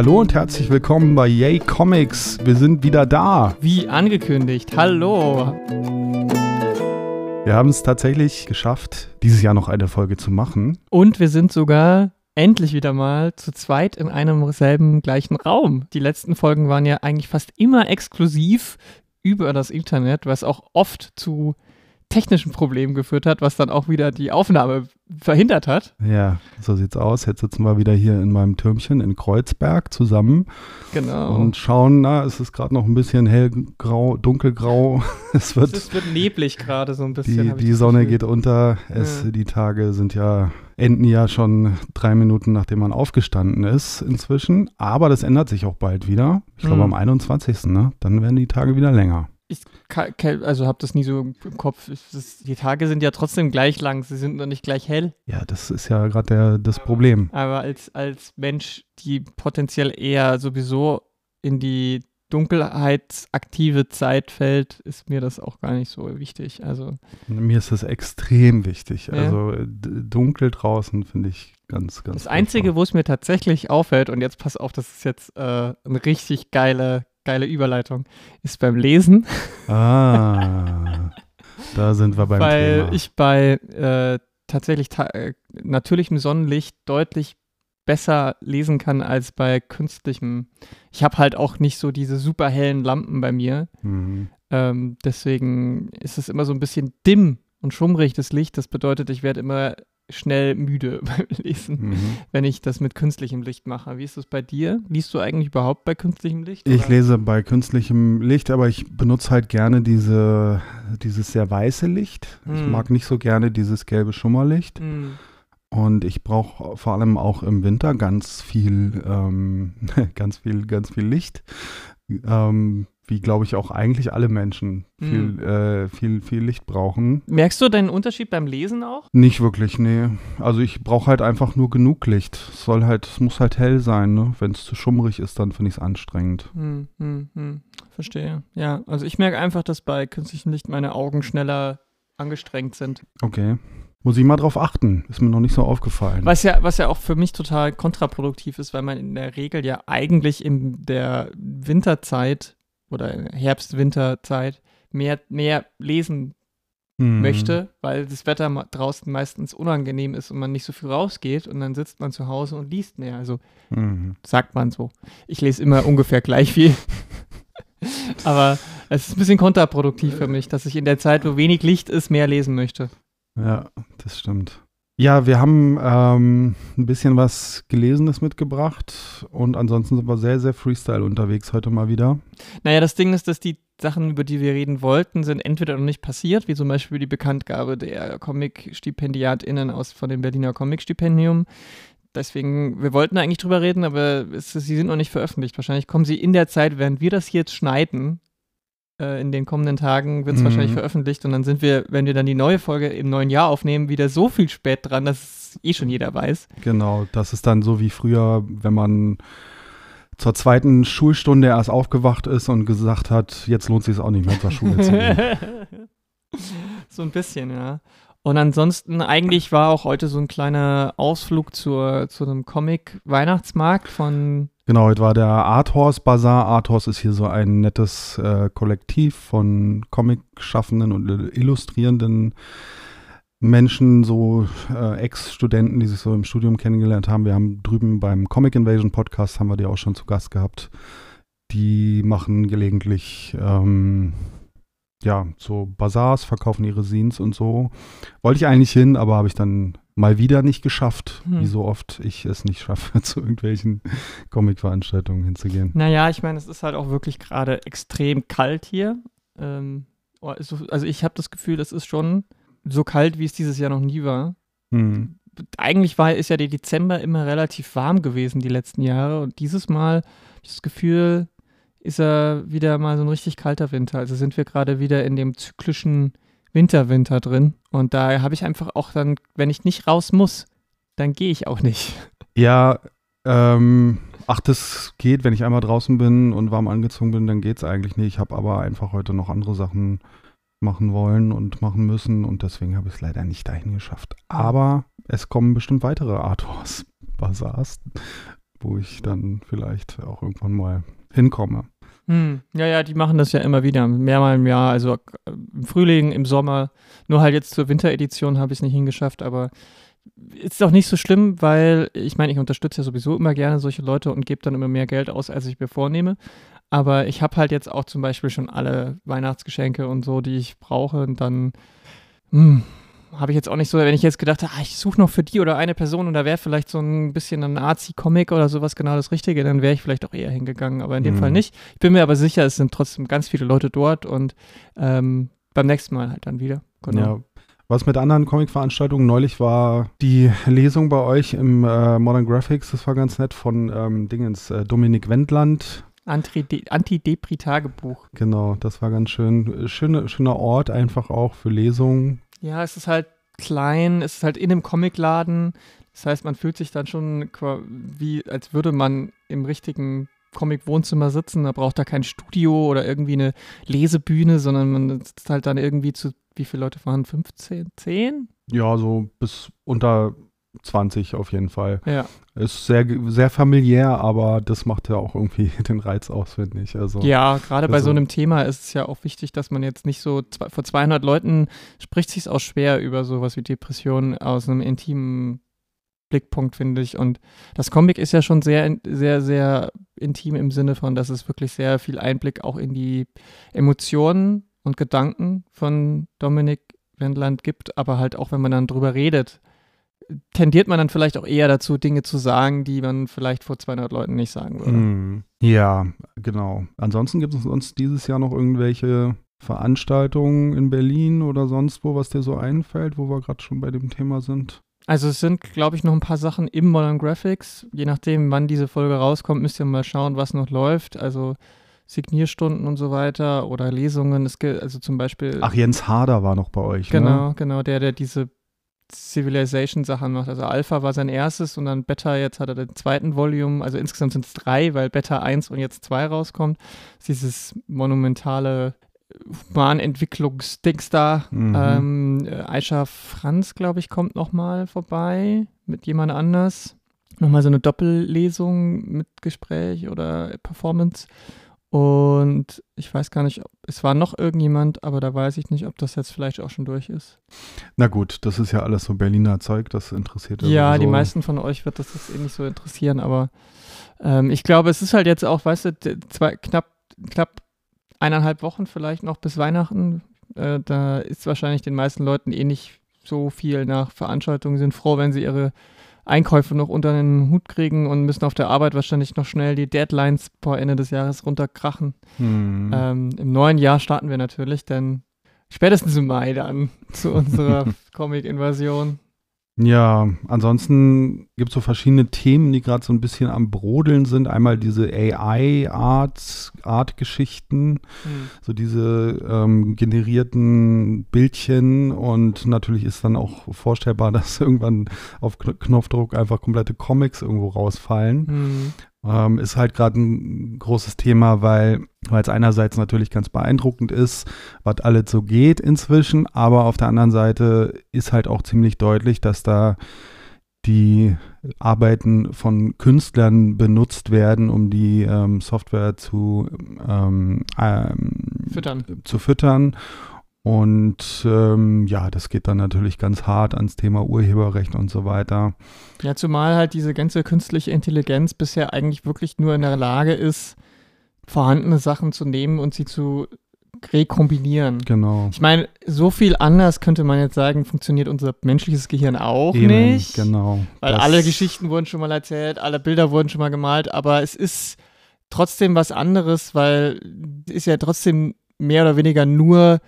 Hallo und herzlich willkommen bei Yay Comics. Wir sind wieder da. Wie angekündigt. Hallo. Wir haben es tatsächlich geschafft, dieses Jahr noch eine Folge zu machen. Und wir sind sogar endlich wieder mal zu zweit in einem selben gleichen Raum. Die letzten Folgen waren ja eigentlich fast immer exklusiv über das Internet, was auch oft zu technischen Problemen geführt hat, was dann auch wieder die Aufnahme verhindert hat. Ja, so sieht's aus. Jetzt sitzen wir wieder hier in meinem Türmchen in Kreuzberg zusammen. Genau. Und schauen, na, es ist gerade noch ein bisschen hellgrau, dunkelgrau. Es wird, es wird neblig gerade so ein bisschen. Die, die Sonne Gefühl. geht unter. Es, ja. Die Tage sind ja, enden ja schon drei Minuten, nachdem man aufgestanden ist inzwischen. Aber das ändert sich auch bald wieder. Ich glaube mhm. am 21. Ne? Dann werden die Tage wieder länger ich also habe das nie so im Kopf. Das, die Tage sind ja trotzdem gleich lang, sie sind noch nicht gleich hell. Ja, das ist ja gerade das Problem. Aber als, als Mensch, die potenziell eher sowieso in die dunkelheitsaktive Zeit fällt, ist mir das auch gar nicht so wichtig. Also mir ist das extrem wichtig. Ja. Also dunkel draußen finde ich ganz, ganz. Das Einzige, wo es mir tatsächlich auffällt, und jetzt pass auf, das ist jetzt äh, eine richtig geile geile Überleitung, ist beim Lesen. Ah, da sind wir beim Weil Thema. ich bei äh, tatsächlich ta äh, natürlichem Sonnenlicht deutlich besser lesen kann als bei künstlichem. Ich habe halt auch nicht so diese super hellen Lampen bei mir. Mhm. Ähm, deswegen ist es immer so ein bisschen dimm und schummrig, das Licht. Das bedeutet, ich werde immer schnell müde beim Lesen, mhm. wenn ich das mit künstlichem Licht mache. Wie ist das bei dir? Liest du eigentlich überhaupt bei künstlichem Licht? Ich lese bei künstlichem Licht, aber ich benutze halt gerne diese, dieses sehr weiße Licht. Mhm. Ich mag nicht so gerne dieses gelbe Schummerlicht. Mhm. Und ich brauche vor allem auch im Winter ganz viel, ähm, ganz viel, ganz viel Licht. Ähm, wie glaube ich auch eigentlich alle Menschen viel, mhm. äh, viel, viel Licht brauchen. Merkst du deinen Unterschied beim Lesen auch? Nicht wirklich, nee. Also ich brauche halt einfach nur genug Licht. Es soll halt, es muss halt hell sein, ne? Wenn es zu schummrig ist, dann finde ich es anstrengend. Hm, hm, hm. Verstehe. Ja, also ich merke einfach, dass bei künstlichem Licht meine Augen schneller angestrengt sind. Okay. Muss ich mal drauf achten. Ist mir noch nicht so aufgefallen. Was ja, was ja auch für mich total kontraproduktiv ist, weil man in der Regel ja eigentlich in der Winterzeit oder Herbst-Winterzeit mehr, mehr lesen mhm. möchte, weil das Wetter draußen meistens unangenehm ist und man nicht so viel rausgeht und dann sitzt man zu Hause und liest mehr. Also mhm. sagt man so. Ich lese immer ungefähr gleich viel. Aber es ist ein bisschen kontraproduktiv für mich, dass ich in der Zeit, wo wenig Licht ist, mehr lesen möchte. Ja, das stimmt. Ja, wir haben ähm, ein bisschen was Gelesenes mitgebracht und ansonsten sind wir sehr, sehr Freestyle unterwegs heute mal wieder. Naja, das Ding ist, dass die Sachen, über die wir reden wollten, sind entweder noch nicht passiert, wie zum Beispiel die Bekanntgabe der Comic-StipendiatInnen von dem Berliner Comic-Stipendium. Deswegen, wir wollten eigentlich drüber reden, aber es, sie sind noch nicht veröffentlicht. Wahrscheinlich kommen sie in der Zeit, während wir das jetzt schneiden, äh, in den kommenden Tagen wird es mhm. wahrscheinlich veröffentlicht und dann sind wir, wenn wir dann die neue Folge im neuen Jahr aufnehmen, wieder so viel spät dran, dass es eh schon jeder weiß. Genau, das ist dann so wie früher, wenn man zur zweiten Schulstunde erst aufgewacht ist und gesagt hat, jetzt lohnt sich es auch nicht mehr zur Schule zu gehen. so ein bisschen, ja. Und ansonsten, eigentlich war auch heute so ein kleiner Ausflug zur, zu einem Comic-Weihnachtsmarkt von Genau, heute war der Arthorse Bazaar. Arthorse ist hier so ein nettes äh, Kollektiv von Comic-Schaffenden und illustrierenden Menschen, so äh, Ex-Studenten, die sich so im Studium kennengelernt haben. Wir haben drüben beim Comic Invasion Podcast, haben wir die auch schon zu Gast gehabt. Die machen gelegentlich ähm, ja, so Bazaars, verkaufen ihre Scenes und so. Wollte ich eigentlich hin, aber habe ich dann mal wieder nicht geschafft, hm. wie so oft ich es nicht schaffe, zu irgendwelchen Comic-Veranstaltungen hinzugehen. Naja, ich meine, es ist halt auch wirklich gerade extrem kalt hier. Ähm, oh, also ich habe das Gefühl, es ist schon so kalt, wie es dieses Jahr noch nie war. Hm. Eigentlich war, ist ja der Dezember immer relativ warm gewesen die letzten Jahre und dieses Mal das Gefühl, ist er wieder mal so ein richtig kalter Winter. Also sind wir gerade wieder in dem zyklischen Winter, Winter drin. Und da habe ich einfach auch dann, wenn ich nicht raus muss, dann gehe ich auch nicht. Ja, ähm, ach, das geht, wenn ich einmal draußen bin und warm angezogen bin, dann geht es eigentlich nicht. Ich habe aber einfach heute noch andere Sachen machen wollen und machen müssen und deswegen habe ich es leider nicht dahin geschafft. Aber es kommen bestimmt weitere Arthurs Bazaars wo ich dann vielleicht auch irgendwann mal hinkomme. Hm. Ja, ja, die machen das ja immer wieder, mehrmal im Jahr, also äh, im Frühling, im Sommer. Nur halt jetzt zur Winteredition habe ich es nicht hingeschafft, aber ist auch nicht so schlimm, weil ich meine, ich unterstütze ja sowieso immer gerne solche Leute und gebe dann immer mehr Geld aus, als ich mir vornehme. Aber ich habe halt jetzt auch zum Beispiel schon alle Weihnachtsgeschenke und so, die ich brauche. Und dann hm, habe ich jetzt auch nicht so, wenn ich jetzt gedacht habe, ah, ich suche noch für die oder eine Person und da wäre vielleicht so ein bisschen ein Arzi-Comic oder sowas genau das Richtige, dann wäre ich vielleicht auch eher hingegangen. Aber in dem mhm. Fall nicht. Ich bin mir aber sicher, es sind trotzdem ganz viele Leute dort und ähm, beim nächsten Mal halt dann wieder. Genau. Ja, was mit anderen Comic-Veranstaltungen neulich war die Lesung bei euch im äh, Modern Graphics, das war ganz nett, von ähm, Dingens, äh, Dominik Wendland. Anti-Depri-Tagebuch. Genau, das war ganz schön. Schöne, schöner Ort einfach auch für Lesungen. Ja, es ist halt klein, es ist halt in einem Comicladen. Das heißt, man fühlt sich dann schon wie, als würde man im richtigen Comic-Wohnzimmer sitzen. Da braucht da kein Studio oder irgendwie eine Lesebühne, sondern man sitzt halt dann irgendwie zu wie viele Leute waren? 15? 10? Ja, so bis unter 20 auf jeden Fall. Ja. Ist sehr, sehr familiär, aber das macht ja auch irgendwie den Reiz aus, finde ich. Also, ja, gerade bei so einem Thema ist es ja auch wichtig, dass man jetzt nicht so, vor 200 Leuten spricht sich auch schwer über sowas wie Depressionen aus einem intimen Blickpunkt, finde ich. Und das Comic ist ja schon sehr, sehr, sehr intim im Sinne von, dass es wirklich sehr viel Einblick auch in die Emotionen und Gedanken von Dominik Wendland gibt, aber halt auch, wenn man dann drüber redet, tendiert man dann vielleicht auch eher dazu, Dinge zu sagen, die man vielleicht vor 200 Leuten nicht sagen würde. Mm, ja, genau. Ansonsten gibt es uns dieses Jahr noch irgendwelche Veranstaltungen in Berlin oder sonst wo, was dir so einfällt, wo wir gerade schon bei dem Thema sind? Also es sind, glaube ich, noch ein paar Sachen im Modern Graphics. Je nachdem, wann diese Folge rauskommt, müsst ihr mal schauen, was noch läuft. Also Signierstunden und so weiter oder Lesungen. Es gibt also zum Beispiel. Ach, Jens Harder war noch bei euch, Genau, ne? genau, der, der diese Civilization-Sachen macht. Also Alpha war sein erstes und dann Beta, jetzt hat er den zweiten Volume. Also insgesamt sind es drei, weil Beta 1 und jetzt 2 rauskommt. Dieses monumentale Humanentwicklungsdings da. Mhm. Ähm, Aisha Franz, glaube ich, kommt nochmal vorbei mit jemand anders. Nochmal so eine Doppellesung mit Gespräch oder Performance. Und ich weiß gar nicht, es war noch irgendjemand, aber da weiß ich nicht, ob das jetzt vielleicht auch schon durch ist. Na gut, das ist ja alles so Berliner Zeug, das interessiert ja Ja, die meisten von euch wird das jetzt eh nicht so interessieren, aber ähm, ich glaube, es ist halt jetzt auch, weißt du, zwei, knapp, knapp eineinhalb Wochen vielleicht noch bis Weihnachten. Äh, da ist wahrscheinlich den meisten Leuten eh nicht so viel nach Veranstaltungen, sind froh, wenn sie ihre Einkäufe noch unter den Hut kriegen und müssen auf der Arbeit wahrscheinlich noch schnell die Deadlines vor Ende des Jahres runterkrachen. Hm. Ähm, Im neuen Jahr starten wir natürlich, denn spätestens im Mai dann zu unserer Comic-Invasion. Ja, ansonsten gibt es so verschiedene Themen, die gerade so ein bisschen am Brodeln sind. Einmal diese AI-Art-Geschichten, Art hm. so diese ähm, generierten Bildchen und natürlich ist dann auch vorstellbar, dass irgendwann auf Knopfdruck einfach komplette Comics irgendwo rausfallen. Hm. Ähm, ist halt gerade ein großes Thema, weil es einerseits natürlich ganz beeindruckend ist, was alles so geht inzwischen, aber auf der anderen Seite ist halt auch ziemlich deutlich, dass da die Arbeiten von Künstlern benutzt werden, um die ähm, Software zu, ähm, ähm füttern. zu füttern und ähm, ja, das geht dann natürlich ganz hart ans Thema Urheberrecht und so weiter. Ja, zumal halt diese ganze künstliche Intelligenz bisher eigentlich wirklich nur in der Lage ist, vorhandene Sachen zu nehmen und sie zu rekombinieren. Genau. Ich meine, so viel anders könnte man jetzt sagen, funktioniert unser menschliches Gehirn auch Eben, nicht. Genau. Weil alle Geschichten wurden schon mal erzählt, alle Bilder wurden schon mal gemalt, aber es ist trotzdem was anderes, weil es ist ja trotzdem mehr oder weniger nur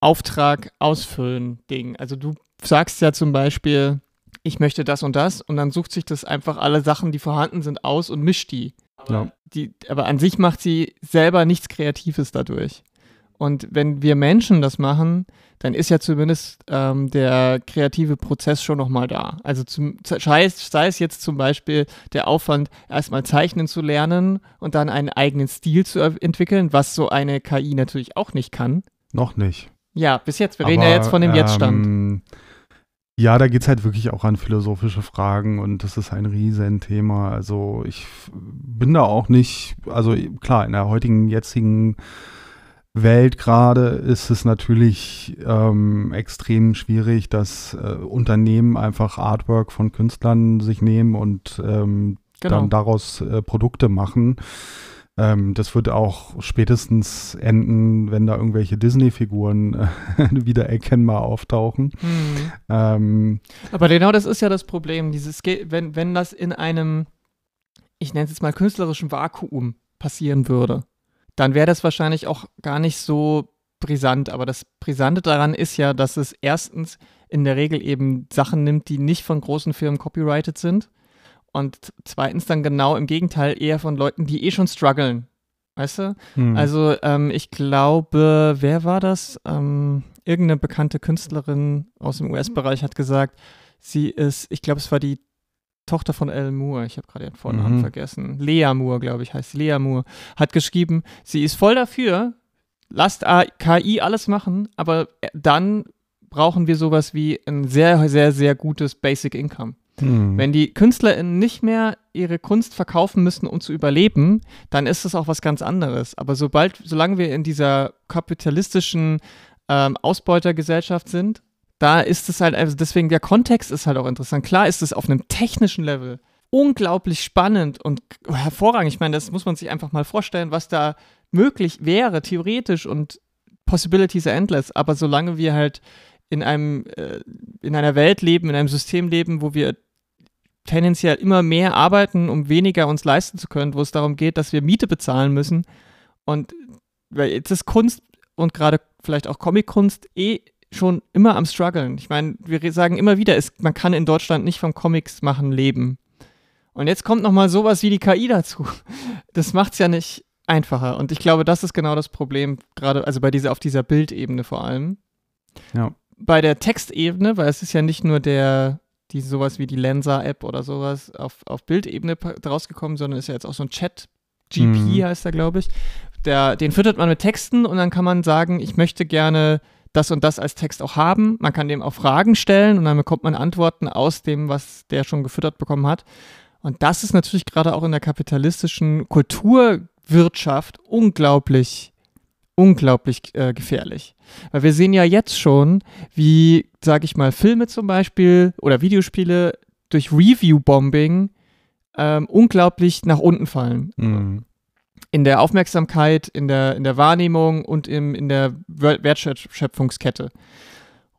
Auftrag ausfüllen Ding. Also du sagst ja zum Beispiel, ich möchte das und das und dann sucht sich das einfach alle Sachen, die vorhanden sind, aus und mischt die. Aber, ja. die, aber an sich macht sie selber nichts Kreatives dadurch. Und wenn wir Menschen das machen, dann ist ja zumindest ähm, der kreative Prozess schon nochmal da. Also zum, sei, es, sei es jetzt zum Beispiel der Aufwand, erstmal zeichnen zu lernen und dann einen eigenen Stil zu entwickeln, was so eine KI natürlich auch nicht kann. Noch nicht. Ja, bis jetzt. Wir Aber, reden ja jetzt von dem Jetzt-Stand. Ähm, Ja, da geht es halt wirklich auch an philosophische Fragen und das ist ein Riesenthema. Also ich bin da auch nicht, also klar, in der heutigen, jetzigen Welt gerade ist es natürlich ähm, extrem schwierig, dass äh, Unternehmen einfach Artwork von Künstlern sich nehmen und ähm, genau. dann daraus äh, Produkte machen. Ähm, das wird auch spätestens enden, wenn da irgendwelche Disney-Figuren äh, wieder erkennbar auftauchen. Mhm. Ähm, Aber genau das ist ja das Problem. Dieses, wenn, wenn das in einem, ich nenne es jetzt mal künstlerischen Vakuum passieren würde, dann wäre das wahrscheinlich auch gar nicht so brisant. Aber das Brisante daran ist ja, dass es erstens in der Regel eben Sachen nimmt, die nicht von großen Firmen copyrighted sind und zweitens dann genau im Gegenteil eher von Leuten, die eh schon strugglen. Weißt du? Hm. Also ähm, ich glaube, wer war das? Ähm, irgendeine bekannte Künstlerin aus dem US-Bereich hat gesagt, sie ist, ich glaube, es war die Tochter von Al Moore, ich habe gerade ihren Vornamen mhm. vergessen. Lea Moore, glaube ich, heißt Lea Moore, hat geschrieben, sie ist voll dafür, lasst KI alles machen, aber dann brauchen wir sowas wie ein sehr, sehr, sehr gutes Basic Income. Hm. Wenn die KünstlerInnen nicht mehr ihre Kunst verkaufen müssen, um zu überleben, dann ist das auch was ganz anderes. Aber sobald, solange wir in dieser kapitalistischen ähm, Ausbeutergesellschaft sind, da ist es halt, also deswegen der Kontext ist halt auch interessant. Klar ist es auf einem technischen Level unglaublich spannend und hervorragend. Ich meine, das muss man sich einfach mal vorstellen, was da möglich wäre, theoretisch und Possibilities are endless. Aber solange wir halt in einem, äh, in einer Welt leben, in einem System leben, wo wir tendenziell immer mehr arbeiten, um weniger uns leisten zu können, wo es darum geht, dass wir Miete bezahlen müssen. Und jetzt ist Kunst und gerade vielleicht auch Comic-Kunst eh schon immer am struggeln. Ich meine, wir sagen immer wieder, es, man kann in Deutschland nicht vom Comics machen leben. Und jetzt kommt noch mal sowas wie die KI dazu. Das macht es ja nicht einfacher. Und ich glaube, das ist genau das Problem, gerade also bei dieser auf dieser Bildebene vor allem. Ja. Bei der Textebene, weil es ist ja nicht nur der die sowas wie die Lensa-App oder sowas auf, auf Bildebene rausgekommen, sondern ist ja jetzt auch so ein Chat. GP mhm. heißt er, glaube ich. Der, den füttert man mit Texten und dann kann man sagen, ich möchte gerne das und das als Text auch haben. Man kann dem auch Fragen stellen und dann bekommt man Antworten aus dem, was der schon gefüttert bekommen hat. Und das ist natürlich gerade auch in der kapitalistischen Kulturwirtschaft unglaublich unglaublich äh, gefährlich. Weil wir sehen ja jetzt schon, wie, sag ich mal, Filme zum Beispiel oder Videospiele durch Review-Bombing ähm, unglaublich nach unten fallen. Mhm. In der Aufmerksamkeit, in der, in der Wahrnehmung und im, in der Wertschöpfungskette.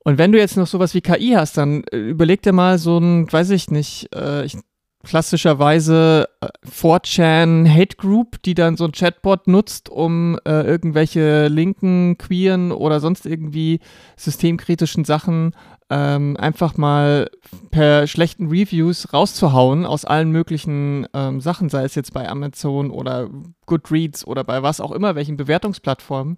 Und wenn du jetzt noch sowas wie KI hast, dann äh, überleg dir mal so ein, weiß ich nicht, äh, ich klassischerweise 4chan äh, Hate Group, die dann so ein Chatbot nutzt, um äh, irgendwelche linken, queeren oder sonst irgendwie systemkritischen Sachen ähm, einfach mal per schlechten Reviews rauszuhauen aus allen möglichen ähm, Sachen, sei es jetzt bei Amazon oder Goodreads oder bei was auch immer, welchen Bewertungsplattformen,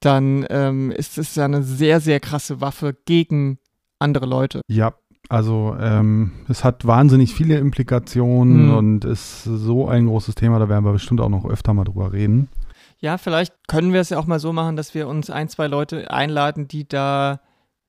dann ähm, ist es ja eine sehr, sehr krasse Waffe gegen andere Leute. Ja, also ähm, es hat wahnsinnig viele Implikationen mhm. und ist so ein großes Thema, da werden wir bestimmt auch noch öfter mal drüber reden. Ja, vielleicht können wir es ja auch mal so machen, dass wir uns ein, zwei Leute einladen, die da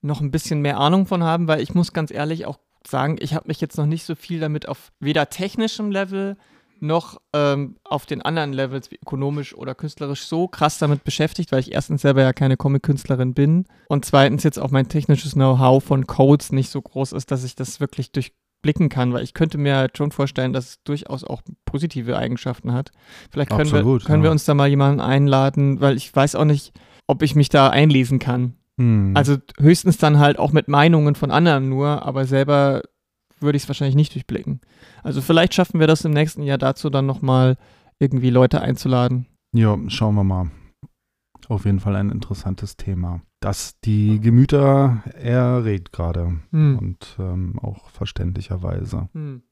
noch ein bisschen mehr Ahnung von haben, weil ich muss ganz ehrlich auch sagen, ich habe mich jetzt noch nicht so viel damit auf weder technischem Level noch ähm, auf den anderen Levels, wie ökonomisch oder künstlerisch, so krass damit beschäftigt, weil ich erstens selber ja keine Comic-Künstlerin bin und zweitens jetzt auch mein technisches Know-how von Codes nicht so groß ist, dass ich das wirklich durchblicken kann, weil ich könnte mir halt schon vorstellen, dass es durchaus auch positive Eigenschaften hat. Vielleicht können, Absolut, wir, können ja. wir uns da mal jemanden einladen, weil ich weiß auch nicht, ob ich mich da einlesen kann. Hm. Also höchstens dann halt auch mit Meinungen von anderen nur, aber selber würde ich es wahrscheinlich nicht durchblicken. Also vielleicht schaffen wir das im nächsten Jahr dazu dann nochmal irgendwie Leute einzuladen. Ja, schauen wir mal. Auf jeden Fall ein interessantes Thema, das die Gemüter erregt gerade hm. und ähm, auch verständlicherweise. Hm.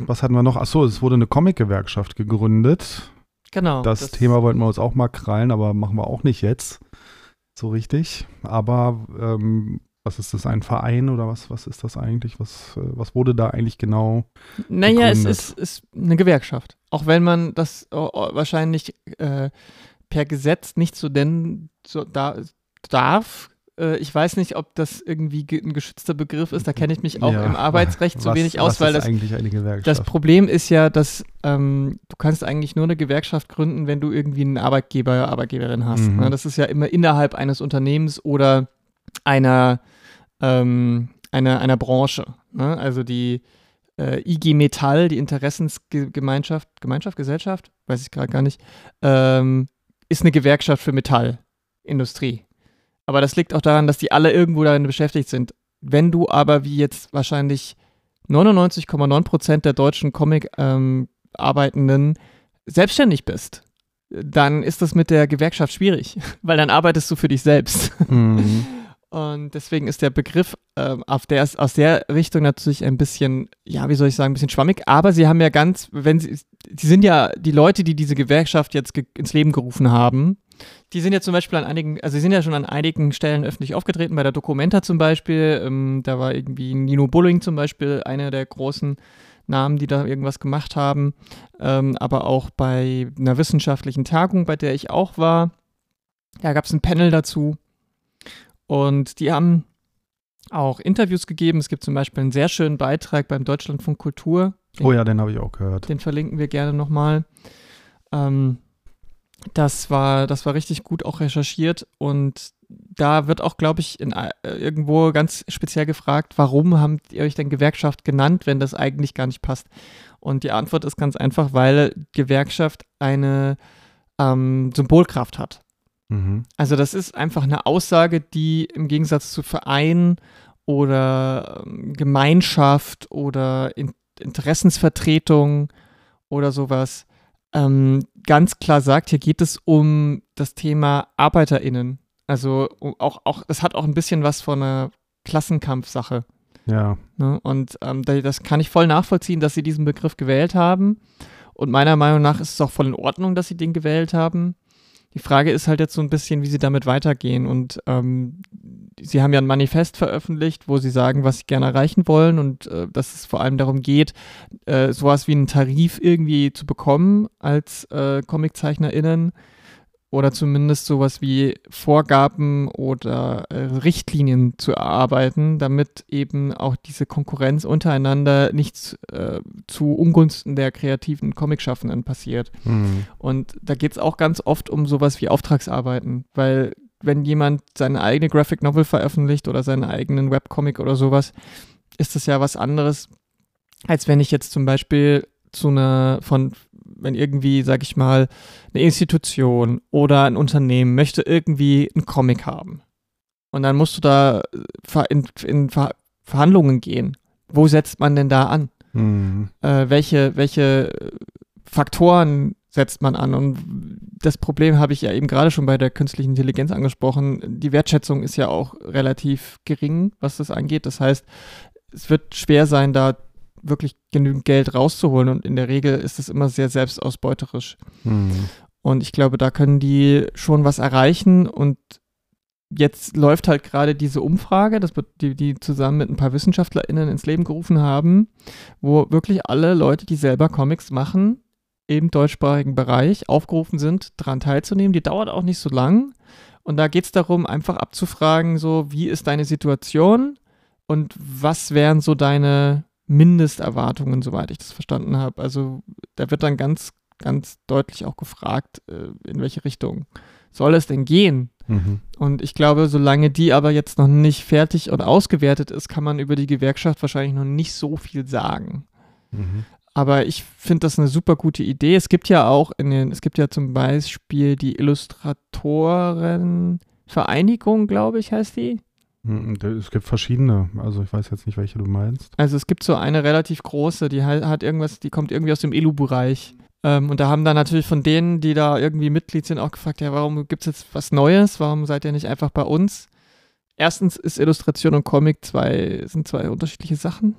Was hatten wir noch? Achso, es wurde eine Comic-Gewerkschaft gegründet. Genau. Das, das, Thema wollten wir uns auch mal krallen, aber machen wir auch nicht jetzt so richtig. Aber ähm, was ist das, ein Verein oder was, was ist das eigentlich? Was, äh, was wurde da eigentlich genau? Naja, gegründet? es ist, ist eine Gewerkschaft. Auch wenn man das oh, oh, wahrscheinlich äh, per Gesetz nicht so nennen so, da, darf, Äh, ich weiß nicht, ob das irgendwie ein geschützter Begriff ist. Da kenne ich mich auch ja, im Arbeitsrecht so was, wenig aus, weil das, das Problem ist ja, dass ähm, du kannst eigentlich nur eine Gewerkschaft gründen, wenn du irgendwie einen Arbeitgeber, Arbeitgeberin hast. Mhm. Ne? Das ist ja immer innerhalb eines Unternehmens oder einer, ähm, einer, einer Branche. Ne? Also die äh, IG Metall, die Interessensgemeinschaft, Gemeinschaft, Gesellschaft, weiß ich gerade gar nicht, ähm, ist eine Gewerkschaft für Metallindustrie. Aber das liegt auch daran, dass die alle irgendwo darin beschäftigt sind. Wenn du aber, wie jetzt wahrscheinlich 99,9 Prozent der deutschen Comic-Arbeitenden ähm, selbstständig bist, dann ist das mit der Gewerkschaft schwierig, weil dann arbeitest du für dich selbst. Mhm. Und deswegen ist der Begriff äh, auf der, aus der Richtung natürlich ein bisschen, ja, wie soll ich sagen, ein bisschen schwammig. Aber sie haben ja ganz, wenn sie, die sind ja die Leute, die diese Gewerkschaft jetzt ge ins Leben gerufen haben. Die sind ja zum Beispiel an einigen, also sie sind ja schon an einigen Stellen öffentlich aufgetreten, bei der Documenta zum Beispiel. Ähm, da war irgendwie Nino Bulling zum Beispiel einer der großen Namen, die da irgendwas gemacht haben. Ähm, aber auch bei einer wissenschaftlichen Tagung, bei der ich auch war. Da gab es ein Panel dazu und die haben auch Interviews gegeben. Es gibt zum Beispiel einen sehr schönen Beitrag beim Deutschlandfunk Kultur. Den, oh ja, den habe ich auch gehört. Den verlinken wir gerne nochmal. Ähm, das war, das war richtig gut auch recherchiert und da wird auch, glaube ich, in, äh, irgendwo ganz speziell gefragt, warum habt ihr euch denn Gewerkschaft genannt, wenn das eigentlich gar nicht passt? Und die Antwort ist ganz einfach, weil Gewerkschaft eine ähm, Symbolkraft hat. Mhm. Also das ist einfach eine Aussage, die im Gegensatz zu Verein oder ähm, Gemeinschaft oder in Interessensvertretung oder sowas ähm, ganz klar sagt, hier geht es um das Thema ArbeiterInnen. Also auch, auch, das hat auch ein bisschen was von einer Klassenkampfsache. Ja. Ne? Und ähm, das kann ich voll nachvollziehen, dass sie diesen Begriff gewählt haben. Und meiner Meinung nach ist es auch voll in Ordnung, dass sie den gewählt haben. Die Frage ist halt jetzt so ein bisschen, wie sie damit weitergehen. Und ähm, sie haben ja ein Manifest veröffentlicht, wo sie sagen, was sie gerne erreichen wollen und äh, dass es vor allem darum geht, äh, sowas wie einen Tarif irgendwie zu bekommen als äh, ComiczeichnerInnen oder zumindest sowas wie Vorgaben oder äh, Richtlinien zu erarbeiten, damit eben auch diese Konkurrenz untereinander nicht äh, zu Ungunsten der kreativen Comicschaffenden passiert. Mhm. Und da geht es auch ganz oft um sowas wie Auftragsarbeiten, weil wenn jemand seine eigene Graphic Novel veröffentlicht oder seinen eigenen Webcomic oder sowas, ist das ja was anderes, als wenn ich jetzt zum Beispiel zu einer von wenn irgendwie, sag ich mal, eine Institution oder ein Unternehmen möchte irgendwie einen Comic haben. Und dann musst du da äh, in, in Verhandlungen gehen. Wo setzt man denn da an? Mhm. Äh, welche, welche Faktoren setzt man an? Und das Problem habe ich ja eben gerade schon bei der künstlichen Intelligenz angesprochen. Die Wertschätzung ist ja auch relativ gering, was das angeht. Das heißt, es wird schwer sein, da wirklich genügend Geld rauszuholen und in der Regel ist es immer sehr selbstausbeuterisch. Mhm. Und ich glaube, da können die schon was erreichen und jetzt läuft halt gerade diese Umfrage, das die, die zusammen mit ein paar WissenschaftlerInnen ins Leben gerufen haben, wo wirklich alle Leute, die selber Comics machen, im deutschsprachigen Bereich aufgerufen sind, daran teilzunehmen. Die dauert auch nicht so lang. Und da geht es darum, einfach abzufragen, so, wie ist deine Situation und was wären so deine Mindesterwartungen, soweit ich das verstanden habe. Also da wird dann ganz, ganz deutlich auch gefragt, äh, in welche Richtung soll es denn gehen? Mhm. Und ich glaube, solange die aber jetzt noch nicht fertig und ausgewertet ist, kann man über die Gewerkschaft wahrscheinlich noch nicht so viel sagen. Mhm. Aber ich finde das eine super gute Idee. Es gibt ja auch in den, es gibt ja zum Beispiel die Illustratorenvereinigung, glaube ich, heißt die. Hm, es gibt verschiedene, also ich weiß jetzt nicht, welche du meinst. Also es gibt so eine relativ große, die hat irgendwas, die kommt irgendwie aus dem Elu-Bereich. Ähm, und da haben dann natürlich von denen, die da irgendwie Mitglied sind, auch gefragt, ja, warum gibt es jetzt was Neues? Warum seid ihr nicht einfach bei uns? Erstens ist Illustration und Comic zwei, sind zwei unterschiedliche Sachen.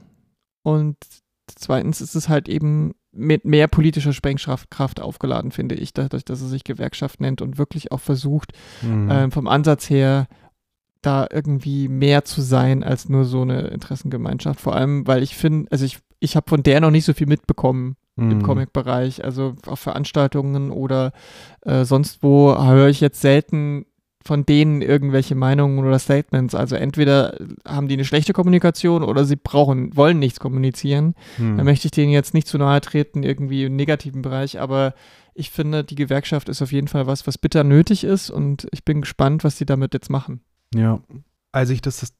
Und zweitens ist es halt eben mit mehr politischer Sprengkraft aufgeladen, finde ich, dadurch, dass es sich Gewerkschaft nennt und wirklich auch versucht, mhm. ähm, vom Ansatz her da irgendwie mehr zu sein als nur so eine Interessengemeinschaft. Vor allem, weil ich finde, also ich, ich habe von der noch nicht so viel mitbekommen mhm. im Comic-Bereich. Also auf Veranstaltungen oder äh, sonst wo höre ich jetzt selten von denen irgendwelche Meinungen oder Statements. Also entweder haben die eine schlechte Kommunikation oder sie brauchen, wollen nichts kommunizieren. Hm. Da möchte ich denen jetzt nicht zu nahe treten, irgendwie im negativen Bereich, aber ich finde, die Gewerkschaft ist auf jeden Fall was, was bitter nötig ist und ich bin gespannt, was sie damit jetzt machen. Ja, als ich das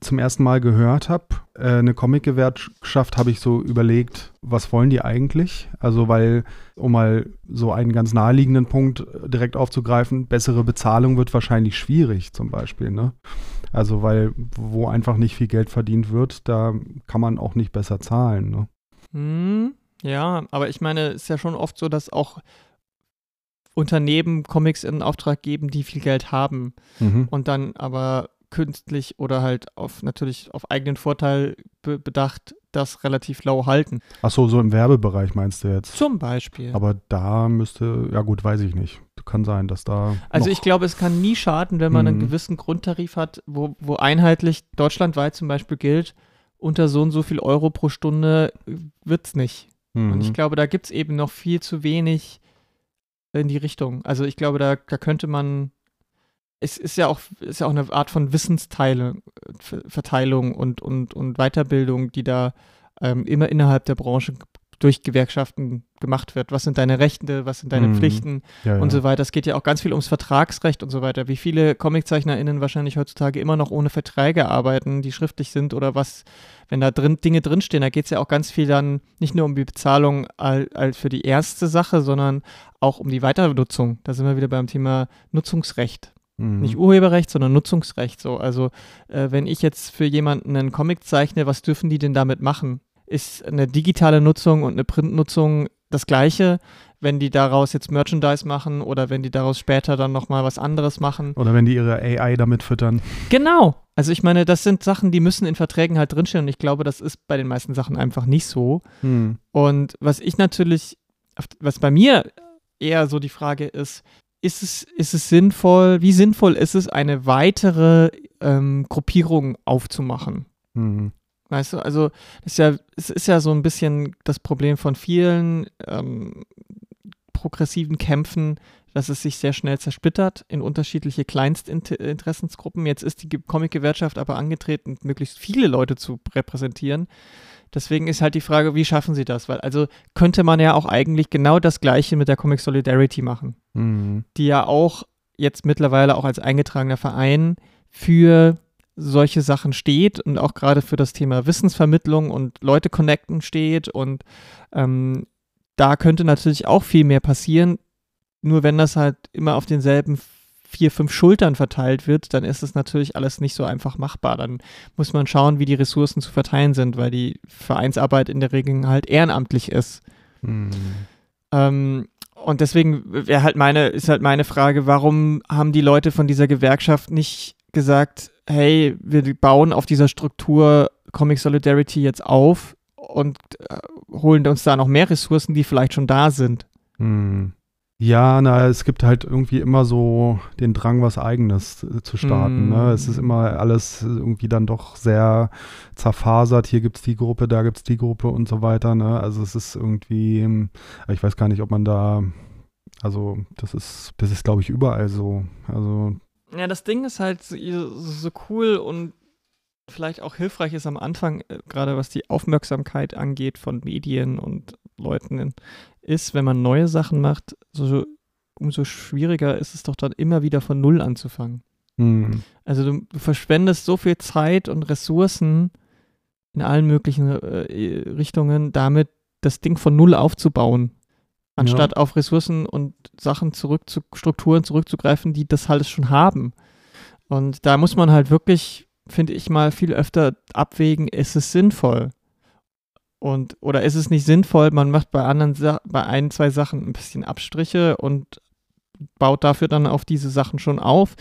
zum ersten Mal gehört habe, äh, eine Comic-Gewerkschaft, habe ich so überlegt, was wollen die eigentlich? Also, weil, um mal so einen ganz naheliegenden Punkt direkt aufzugreifen, bessere Bezahlung wird wahrscheinlich schwierig zum Beispiel, ne? Also, weil, wo einfach nicht viel Geld verdient wird, da kann man auch nicht besser zahlen, ne? Hm, ja, aber ich meine, es ist ja schon oft so, dass auch Unternehmen Comics in Auftrag geben, die viel Geld haben mhm. und dann aber künstlich oder halt auf natürlich auf eigenen Vorteil be bedacht das relativ lau halten. Ach so, so im Werbebereich meinst du jetzt? Zum Beispiel. Aber da müsste, ja gut, weiß ich nicht. Kann sein, dass da. Also ich glaube, es kann nie schaden, wenn man mhm. einen gewissen Grundtarif hat, wo, wo einheitlich deutschlandweit zum Beispiel gilt, unter so und so viel Euro pro Stunde wird es nicht. Mhm. Und ich mhm. glaube, da gibt es eben noch viel zu wenig in die Richtung. Also ich glaube, da, da könnte man es ist ja auch, ist ja auch eine Art von Wissensteilung, Verteilung und, und, und Weiterbildung, die da ähm, immer innerhalb der Branche durch Gewerkschaften gemacht wird. Was sind deine Rechte, was sind deine mhm. Pflichten ja, und ja. so weiter. Es geht ja auch ganz viel ums Vertragsrecht und so weiter. Wie viele ComiczeichnerInnen wahrscheinlich heutzutage immer noch ohne Verträge arbeiten, die schriftlich sind oder was, wenn da drin Dinge drinstehen, da geht es ja auch ganz viel dann nicht nur um die Bezahlung all, all für die erste Sache, sondern auch um die Weiternutzung. Da sind wir wieder beim Thema Nutzungsrecht. Mhm. Nicht Urheberrecht, sondern Nutzungsrecht. So. Also, äh, wenn ich jetzt für jemanden einen Comic zeichne, was dürfen die denn damit machen? Ist eine digitale Nutzung und eine Printnutzung das gleiche, wenn die daraus jetzt Merchandise machen oder wenn die daraus später dann nochmal was anderes machen. Oder wenn die ihre AI damit füttern. Genau. Also ich meine, das sind Sachen, die müssen in Verträgen halt drinstehen und ich glaube, das ist bei den meisten Sachen einfach nicht so. Hm. Und was ich natürlich, was bei mir eher so die Frage ist, ist es, ist es sinnvoll, wie sinnvoll ist es, eine weitere ähm, Gruppierung aufzumachen? Mhm. Weißt du, also ist ja, es ist ja so ein bisschen das Problem von vielen ähm, progressiven Kämpfen, dass es sich sehr schnell zersplittert in unterschiedliche Kleinstinteressensgruppen. Jetzt ist die Comic-Gewerkschaft aber angetreten, möglichst viele Leute zu repräsentieren. Deswegen ist halt die Frage, wie schaffen sie das? Weil also könnte man ja auch eigentlich genau das Gleiche mit der Comic Solidarity machen, mhm. die ja auch jetzt mittlerweile auch als eingetragener Verein für solche Sachen steht und auch gerade für das Thema Wissensvermittlung und Leute connecten steht. Und ähm, da könnte natürlich auch viel mehr passieren. Nur wenn das halt immer auf denselben vier, fünf Schultern verteilt wird, dann ist es natürlich alles nicht so einfach machbar. Dann muss man schauen, wie die Ressourcen zu verteilen sind, weil die Vereinsarbeit in der Regel halt ehrenamtlich ist. Mhm. Ähm, und deswegen wäre halt meine, ist halt meine Frage, warum haben die Leute von dieser Gewerkschaft nicht gesagt, hey, wir bauen auf dieser Struktur Comic Solidarity jetzt auf und äh, holen uns da noch mehr Ressourcen, die vielleicht schon da sind. Mhm. Ja, na, es gibt halt irgendwie immer so den Drang, was Eigenes zu starten. Mm. Ne? Es ist immer alles irgendwie dann doch sehr zerfasert. Hier gibt es die Gruppe, da gibt es die Gruppe und so weiter. Ne? Also es ist irgendwie, ich weiß gar nicht, ob man da, also das ist, das ist glaube ich überall so. Also ja, das Ding ist halt so, so cool und vielleicht auch hilfreich ist am Anfang, äh, gerade was die Aufmerksamkeit angeht von Medien und Leuten, ist, wenn man neue Sachen macht, so, umso schwieriger ist es doch dann immer wieder von Null anzufangen. Mhm. Also du, du, verschwendest so viel Zeit und Ressourcen in allen möglichen äh, Richtungen damit, das Ding von Null aufzubauen, anstatt ja. auf Ressourcen und Sachen zurück zu Strukturen zurückzugreifen, die das halt schon haben. Und da muss man halt wirklich, finde ich mal, viel öfter abwägen, ist es sinnvoll? Und, oder ist es nicht sinnvoll, man macht bei anderen, bei ein, zwei Sachen ein bisschen Abstriche und baut dafür dann auf diese Sachen schon auf.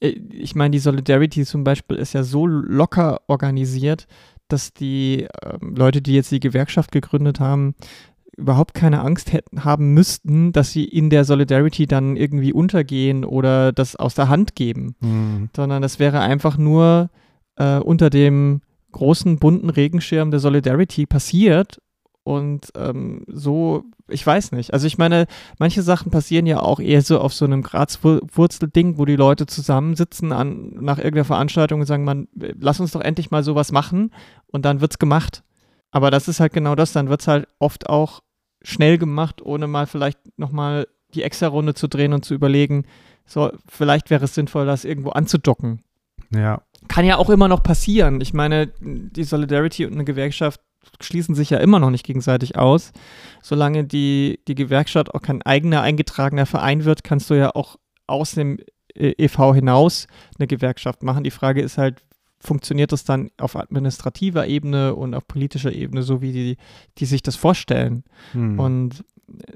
Äh, ich meine, die Solidarity zum Beispiel ist ja so locker organisiert, dass die ähm, Leute, die jetzt die Gewerkschaft gegründet haben, überhaupt keine Angst hätten, haben müssten, dass sie in der Solidarity dann irgendwie untergehen oder das aus der Hand geben, mhm. sondern das wäre einfach nur äh, unter dem großen bunten Regenschirm der Solidarity passiert. Und ähm, so ich weiß nicht. Also ich meine, manche Sachen passieren ja auch eher so auf so einem Grazwurzelding, wo die Leute zusammensitzen an, nach irgendeiner Veranstaltung und sagen, man, lass uns doch endlich mal sowas machen und dann wird's gemacht. Aber das ist halt genau das, dann wird's halt oft auch schnell gemacht, ohne mal vielleicht nochmal die extra Runde zu drehen und zu überlegen, so, vielleicht wäre es sinnvoll, das irgendwo anzudocken. Ja. Kann ja auch immer noch passieren. Ich meine, die Solidarity und eine Gewerkschaft schließen sich ja immer noch nicht gegenseitig aus. Solange die, die Gewerkschaft auch kein eigener eingetragener Verein wird, kannst du ja auch aus dem EV hinaus eine Gewerkschaft machen. Die Frage ist halt, funktioniert das dann auf administrativer Ebene und auf politischer Ebene, so wie die, die sich das vorstellen? Hm. Und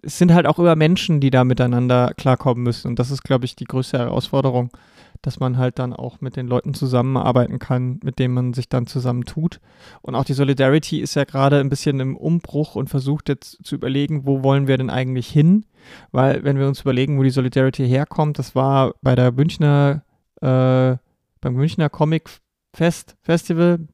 es sind halt auch immer Menschen, die da miteinander klarkommen müssen. Und das ist, glaube ich, die größte Herausforderung, dass man halt dann auch mit den Leuten zusammenarbeiten kann, mit denen man sich dann zusammen tut. Und auch die Solidarity ist ja gerade ein bisschen im Umbruch und versucht jetzt zu überlegen, wo wollen wir denn eigentlich hin? Weil, wenn wir uns überlegen, wo die Solidarity herkommt, das war bei der Münchner, äh, beim Münchner Comic Fest, Festival,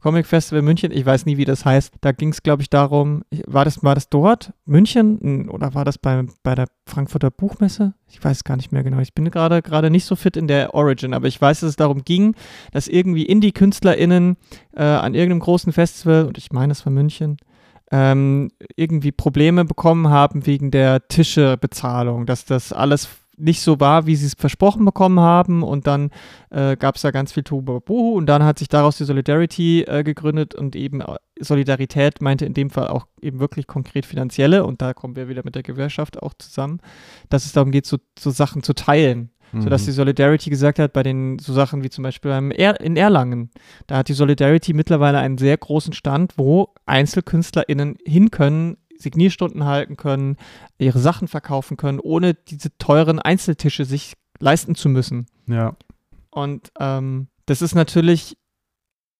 Comic Festival München, ich weiß nie, wie das heißt. Da ging es, glaube ich, darum, war das, war das dort, München, oder war das bei, bei der Frankfurter Buchmesse? Ich weiß gar nicht mehr genau. Ich bin gerade gerade nicht so fit in der Origin, aber ich weiß, dass es darum ging, dass irgendwie Indie-KünstlerInnen äh, an irgendeinem großen Festival, und ich meine, es war München, ähm, irgendwie Probleme bekommen haben wegen der Tischebezahlung, dass das alles nicht so war, wie sie es versprochen bekommen haben. Und dann äh, gab es da ganz viel Tohuwabohu und dann hat sich daraus die Solidarity äh, gegründet und eben äh, Solidarität meinte in dem Fall auch eben wirklich konkret finanzielle und da kommen wir wieder mit der Gewerkschaft auch zusammen, dass es darum geht, so, so Sachen zu teilen. Mhm. Sodass die Solidarity gesagt hat, bei den so Sachen wie zum Beispiel beim er in Erlangen, da hat die Solidarity mittlerweile einen sehr großen Stand, wo EinzelkünstlerInnen hin können, Signierstunden halten können, ihre Sachen verkaufen können, ohne diese teuren Einzeltische sich leisten zu müssen. Ja. Und ähm, das ist natürlich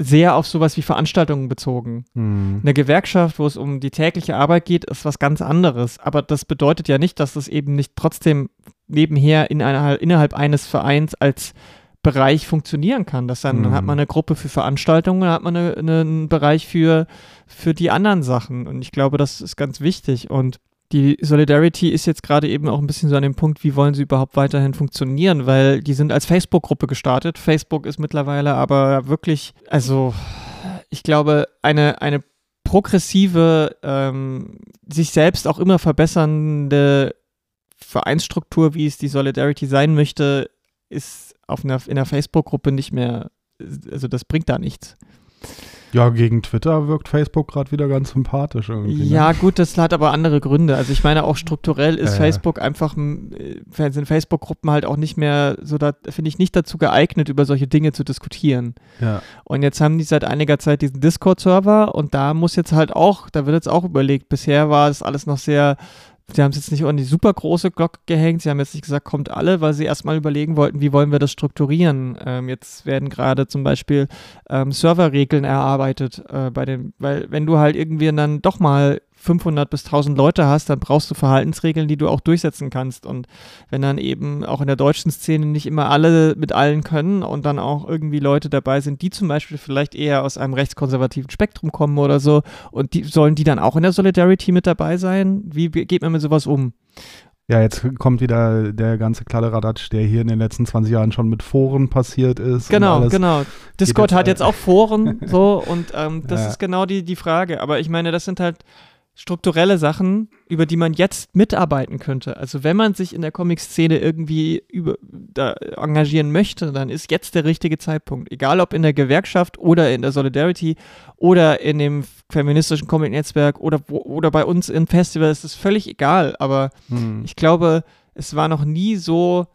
sehr auf sowas wie Veranstaltungen bezogen. Mhm. Eine Gewerkschaft, wo es um die tägliche Arbeit geht, ist was ganz anderes. Aber das bedeutet ja nicht, dass es eben nicht trotzdem nebenher in einer, innerhalb eines Vereins als Bereich funktionieren kann. Das dann, mhm. dann hat man eine Gruppe für Veranstaltungen, dann hat man eine, eine, einen Bereich für, für die anderen Sachen. Und ich glaube, das ist ganz wichtig. Und die Solidarity ist jetzt gerade eben auch ein bisschen so an dem Punkt, wie wollen sie überhaupt weiterhin funktionieren, weil die sind als Facebook-Gruppe gestartet. Facebook ist mittlerweile aber wirklich, also ich glaube, eine, eine progressive, ähm, sich selbst auch immer verbessernde Vereinsstruktur, wie es die Solidarity sein möchte, ist auf einer, in einer Facebook-Gruppe nicht mehr, also das bringt da nichts. Ja, gegen Twitter wirkt Facebook gerade wieder ganz sympathisch irgendwie. Ne? Ja, gut, das hat aber andere Gründe. Also ich meine, auch strukturell ist äh. Facebook einfach, äh, sind Facebook-Gruppen halt auch nicht mehr so, da finde ich nicht dazu geeignet, über solche Dinge zu diskutieren. Ja. Und jetzt haben die seit einiger Zeit diesen Discord-Server und da muss jetzt halt auch, da wird jetzt auch überlegt, bisher war es alles noch sehr Sie haben es jetzt nicht an die super große Glocke gehängt. Sie haben jetzt nicht gesagt, kommt alle, weil sie erstmal überlegen wollten, wie wollen wir das strukturieren. Ähm, jetzt werden gerade zum Beispiel ähm, Serverregeln erarbeitet äh, bei dem, weil wenn du halt irgendwie dann doch mal 500 bis 1000 Leute hast, dann brauchst du Verhaltensregeln, die du auch durchsetzen kannst. Und wenn dann eben auch in der deutschen Szene nicht immer alle mit allen können und dann auch irgendwie Leute dabei sind, die zum Beispiel vielleicht eher aus einem rechtskonservativen Spektrum kommen oder so, und die sollen die dann auch in der Solidarity mit dabei sein? Wie geht man mit sowas um? Ja, jetzt kommt wieder der ganze Kladderadatsch, der hier in den letzten 20 Jahren schon mit Foren passiert ist. Genau, genau. Discord jetzt, hat jetzt auch Foren, so, und ähm, das ja. ist genau die, die Frage. Aber ich meine, das sind halt strukturelle Sachen, über die man jetzt mitarbeiten könnte. Also wenn man sich in der Comic-Szene irgendwie über, da engagieren möchte, dann ist jetzt der richtige Zeitpunkt. Egal ob in der Gewerkschaft oder in der Solidarity oder in dem feministischen Comic-Netzwerk oder, oder bei uns im Festival, ist es völlig egal. Aber hm. ich glaube, es war noch nie so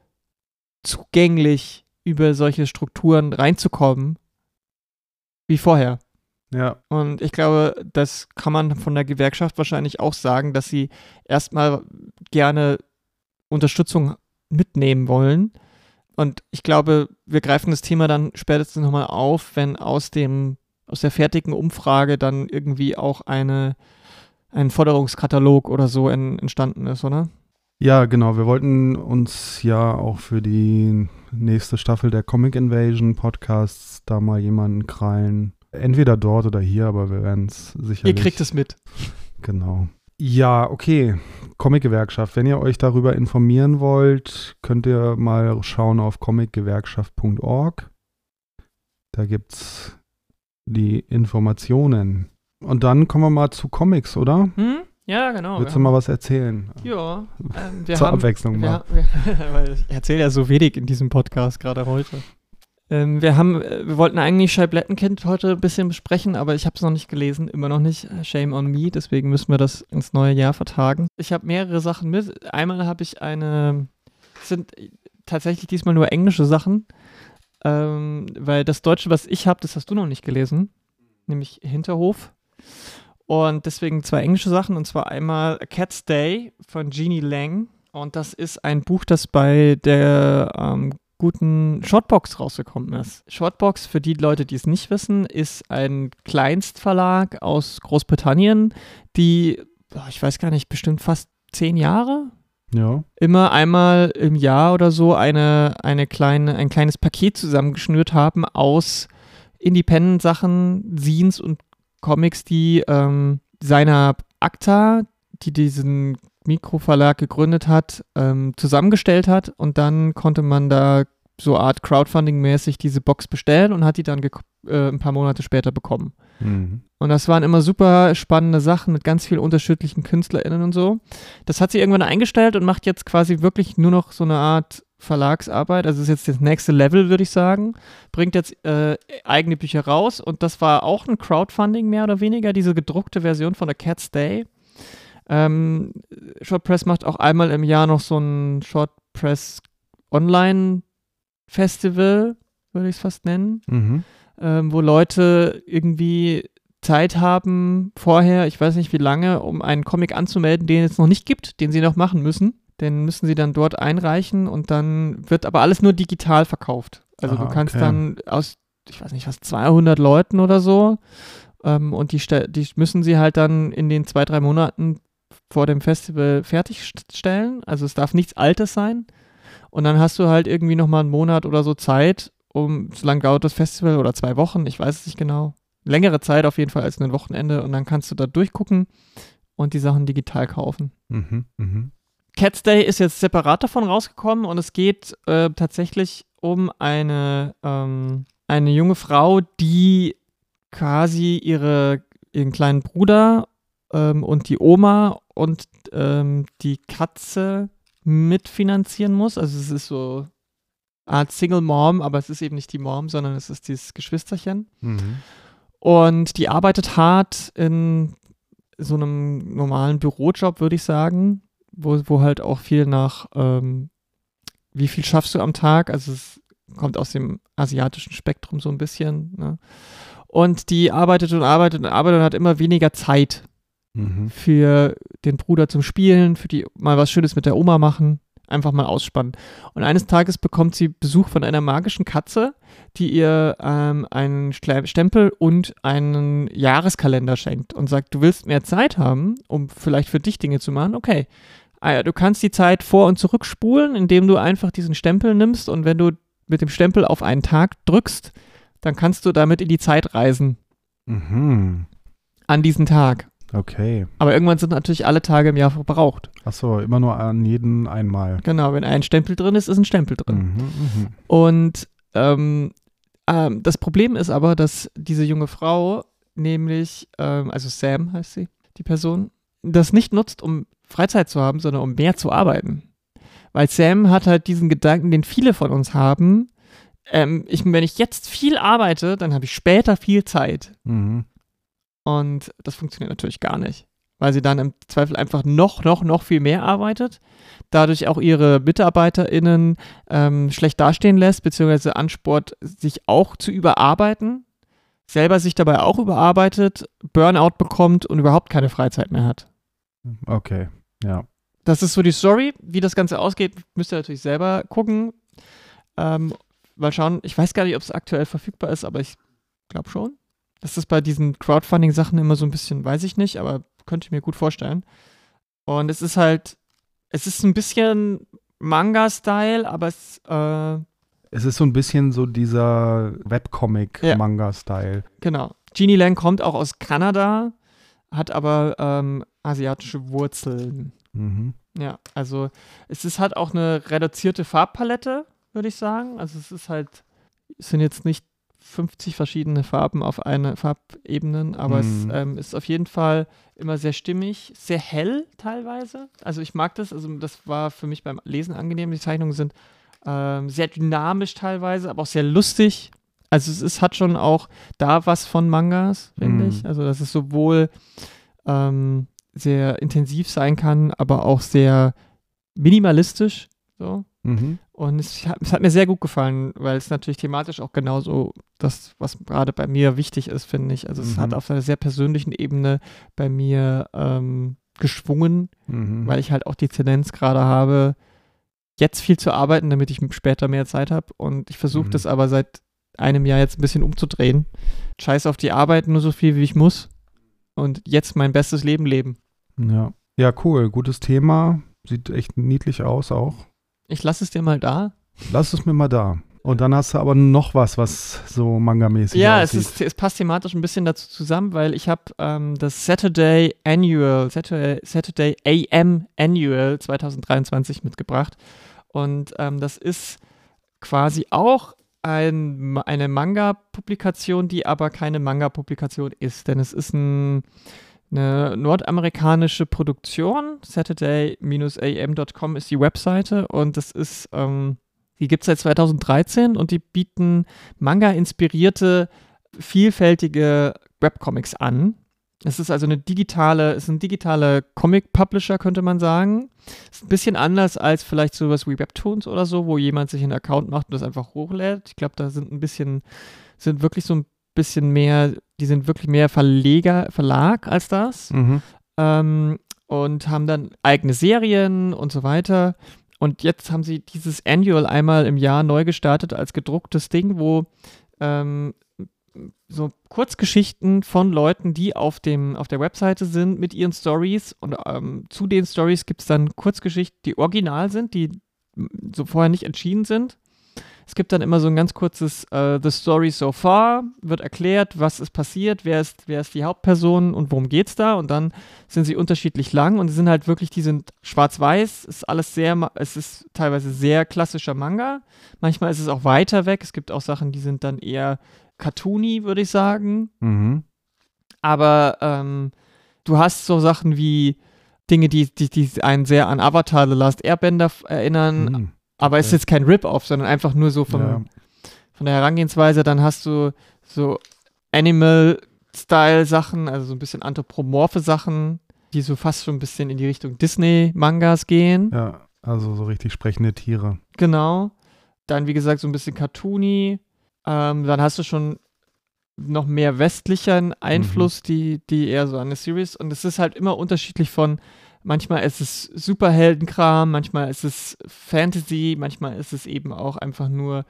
zugänglich, über solche Strukturen reinzukommen wie vorher. Ja. Und ich glaube, das kann man von der Gewerkschaft wahrscheinlich auch sagen, dass sie erstmal gerne Unterstützung mitnehmen wollen. Und ich glaube, wir greifen das Thema dann spätestens nochmal auf, wenn aus dem, aus der fertigen Umfrage dann irgendwie auch eine, ein Forderungskatalog oder so en, entstanden ist, oder? Ja, genau. Wir wollten uns ja auch für die nächste Staffel der Comic Invasion Podcasts da mal jemanden krallen, Entweder dort oder hier, aber wir werden es sicherlich. Ihr kriegt es mit. Genau. Ja, okay. Comic-Gewerkschaft. Wenn ihr euch darüber informieren wollt, könnt ihr mal schauen auf comicgewerkschaft.org. Da gibt es die Informationen. Und dann kommen wir mal zu Comics, oder? Hm? Ja, genau. Willst du mal was erzählen? Ja. Ähm, Zur haben, Abwechslung mal. Wir, wir, ich erzähle ja so wenig in diesem Podcast, gerade heute. Ähm, wir haben, äh, wir wollten eigentlich Scheiblettenkind heute ein bisschen besprechen, aber ich habe es noch nicht gelesen, immer noch nicht. Shame on me, deswegen müssen wir das ins neue Jahr vertagen. Ich habe mehrere Sachen mit. Einmal habe ich eine, sind tatsächlich diesmal nur englische Sachen, ähm, weil das Deutsche, was ich habe, das hast du noch nicht gelesen, nämlich Hinterhof. Und deswegen zwei englische Sachen, und zwar einmal A Cat's Day von Jeannie Lang. Und das ist ein Buch, das bei der ähm, guten Shortbox rausgekommen ist. Shortbox, für die Leute, die es nicht wissen, ist ein Kleinstverlag aus Großbritannien, die, ich weiß gar nicht, bestimmt fast zehn Jahre ja. immer einmal im Jahr oder so eine, eine kleine, ein kleines Paket zusammengeschnürt haben aus Independent-Sachen, Scenes und Comics, die ähm, seiner ACTA, die diesen Mikroverlag gegründet hat, ähm, zusammengestellt hat und dann konnte man da so Art Crowdfunding-mäßig diese Box bestellen und hat die dann äh, ein paar Monate später bekommen. Mhm. Und das waren immer super spannende Sachen mit ganz vielen unterschiedlichen KünstlerInnen und so. Das hat sie irgendwann eingestellt und macht jetzt quasi wirklich nur noch so eine Art Verlagsarbeit. Also ist jetzt das nächste Level, würde ich sagen. Bringt jetzt äh, eigene Bücher raus und das war auch ein Crowdfunding mehr oder weniger, diese gedruckte Version von der Cat's Day. Ähm, Shortpress macht auch einmal im Jahr noch so ein Shortpress Online Festival, würde ich es fast nennen, mhm. ähm, wo Leute irgendwie Zeit haben vorher, ich weiß nicht wie lange, um einen Comic anzumelden, den es noch nicht gibt, den sie noch machen müssen. Den müssen sie dann dort einreichen und dann wird aber alles nur digital verkauft. Also ah, du kannst okay. dann aus, ich weiß nicht was, 200 Leuten oder so ähm, und die, die müssen sie halt dann in den zwei, drei Monaten vor dem Festival fertigstellen. Also es darf nichts Altes sein. Und dann hast du halt irgendwie nochmal einen Monat oder so Zeit, um, so lange dauert das Festival oder zwei Wochen, ich weiß es nicht genau. Längere Zeit auf jeden Fall als ein Wochenende und dann kannst du da durchgucken und die Sachen digital kaufen. Mhm, mh. Cats Day ist jetzt separat davon rausgekommen und es geht äh, tatsächlich um eine, ähm, eine junge Frau, die quasi ihre, ihren kleinen Bruder ähm, und die Oma und ähm, die Katze mitfinanzieren muss. Also es ist so eine Art Single Mom, aber es ist eben nicht die Mom, sondern es ist dieses Geschwisterchen. Mhm. Und die arbeitet hart in so einem normalen Bürojob, würde ich sagen, wo, wo halt auch viel nach, ähm, wie viel schaffst du am Tag? Also es kommt aus dem asiatischen Spektrum so ein bisschen. Ne? Und die arbeitet und arbeitet und arbeitet und hat immer weniger Zeit mhm. für den Bruder zum Spielen, für die mal was Schönes mit der Oma machen, einfach mal ausspannen. Und eines Tages bekommt sie Besuch von einer magischen Katze, die ihr ähm, einen Stempel und einen Jahreskalender schenkt und sagt, du willst mehr Zeit haben, um vielleicht für dich Dinge zu machen, okay. Ah du kannst die Zeit vor- und zurückspulen, indem du einfach diesen Stempel nimmst und wenn du mit dem Stempel auf einen Tag drückst, dann kannst du damit in die Zeit reisen. Mhm. An diesen Tag. Okay. Aber irgendwann sind natürlich alle Tage im Jahr verbraucht. Achso, immer nur an jeden einmal. Genau, wenn ein Stempel drin ist, ist ein Stempel drin. Mhm, mh. Und ähm, ähm, das Problem ist aber, dass diese junge Frau, nämlich, ähm, also Sam heißt sie, die Person, das nicht nutzt, um Freizeit zu haben, sondern um mehr zu arbeiten. Weil Sam hat halt diesen Gedanken, den viele von uns haben. Ähm, ich, wenn ich jetzt viel arbeite, dann habe ich später viel Zeit. Mhm. Und das funktioniert natürlich gar nicht, weil sie dann im Zweifel einfach noch, noch, noch viel mehr arbeitet, dadurch auch ihre MitarbeiterInnen ähm, schlecht dastehen lässt, beziehungsweise ansport, sich auch zu überarbeiten, selber sich dabei auch überarbeitet, Burnout bekommt und überhaupt keine Freizeit mehr hat. Okay, ja. Das ist so die Story. Wie das Ganze ausgeht, müsst ihr natürlich selber gucken. Ähm, mal schauen. Ich weiß gar nicht, ob es aktuell verfügbar ist, aber ich glaube schon. Das ist bei diesen Crowdfunding-Sachen immer so ein bisschen, weiß ich nicht, aber könnte ich mir gut vorstellen. Und es ist halt, es ist ein bisschen Manga-Style, aber es, äh, es ist so ein bisschen so dieser Webcomic-Manga-Style. Ja. Genau. Jeannie Lang kommt auch aus Kanada, hat aber ähm, asiatische Wurzeln. Mhm. Ja, also es ist halt auch eine reduzierte Farbpalette, würde ich sagen. Also es ist halt, es sind jetzt nicht 50 verschiedene Farben auf einer Farbebenen, aber Mhm. es ähm, ist auf jeden Fall immer sehr stimmig, sehr hell teilweise. Also ich mag das, also das war für mich beim Lesen angenehm. Die Zeichnungen sind ähm, sehr dynamisch teilweise, aber auch sehr lustig. Also es ist, hat schon auch da was von Mangas, finde Mhm. ich. Also dass es sowohl ähm, sehr intensiv sein kann, aber auch sehr minimalistisch. So. Mhm. Und es hat, es hat mir sehr gut gefallen, weil es natürlich thematisch auch genauso das, was gerade bei mir wichtig ist, finde ich. Also es Mhm. hat auf einer sehr persönlichen Ebene bei mir ähm, geschwungen, Mhm. weil ich halt auch die Tendenz gerade habe, jetzt viel zu arbeiten, damit ich später mehr Zeit habe. Und ich versuche Mhm. das aber seit einem Jahr jetzt ein bisschen umzudrehen. Scheiß auf die Arbeit, nur so viel, wie ich muss. Und jetzt mein bestes Leben leben. Ja. ja, cool. Gutes Thema. Sieht echt niedlich aus auch. Ich lasse es dir mal da. Lass es mir mal da. Und dann hast du aber noch was, was so manga-mäßig Ja, es, aussieht. ist, es passt thematisch ein bisschen dazu zusammen, weil ich habe ähm, das Saturday Annual, Saturday, Saturday AM Annual 2023 mitgebracht. Und ähm, das ist quasi auch ein, eine Manga-Publikation, die aber keine Manga-Publikation ist. Denn es ist ein, eine nordamerikanische Produktion. Saturday-am.com ist die Webseite und das ist, ähm, die gibt es seit 2013 und die bieten Manga-inspirierte, vielfältige Webcomics an. Es ist also eine digitale, es ist ein digitaler Comic-Publisher, könnte man sagen. Ist ein bisschen anders als vielleicht sowas wie Webtoons oder so, wo jemand sich einen Account macht und das einfach hochlädt. Ich glaube, da sind ein bisschen, sind wirklich so ein bisschen mehr, die sind wirklich mehr Verleger, Verlag als das Mhm. ähm, und haben dann eigene Serien und so weiter. Und jetzt haben sie dieses Annual einmal im Jahr neu gestartet als gedrucktes Ding, wo ähm, so Kurzgeschichten von Leuten, die auf, dem, auf der Webseite sind mit ihren Stories und ähm, zu den Stories gibt es dann Kurzgeschichten, die original sind, die so vorher nicht entschieden sind. Es gibt dann immer so ein ganz kurzes äh, The Story So Far, wird erklärt, was ist passiert, wer ist, wer ist die Hauptperson und worum geht's da und dann sind sie unterschiedlich lang und sie sind halt wirklich, die sind schwarz-weiß, ist alles sehr, es ist teilweise sehr klassischer Manga, manchmal ist es auch weiter weg, es gibt auch Sachen, die sind dann eher cartoony, würde ich sagen, Mhm. aber ähm, du hast so Sachen wie Dinge, die, die, die einen sehr an Avatar The Last Airbender erinnern, Mhm. Aber es ist jetzt kein Rip-Off, sondern einfach nur so vom, Ja. von der Herangehensweise. Dann hast du so Animal-Style-Sachen, also so ein bisschen anthropomorphe Sachen, die so fast schon ein bisschen in die Richtung Disney-Mangas gehen. ja, also so richtig sprechende Tiere. Genau. Dann, wie gesagt, so ein bisschen cartoony. Ähm, dann hast du schon noch mehr westlichen Einfluss, die, die eher so an eine Series. Und es ist halt immer unterschiedlich von, manchmal ist es Superheldenkram, manchmal ist es Fantasy, manchmal ist es eben auch einfach nur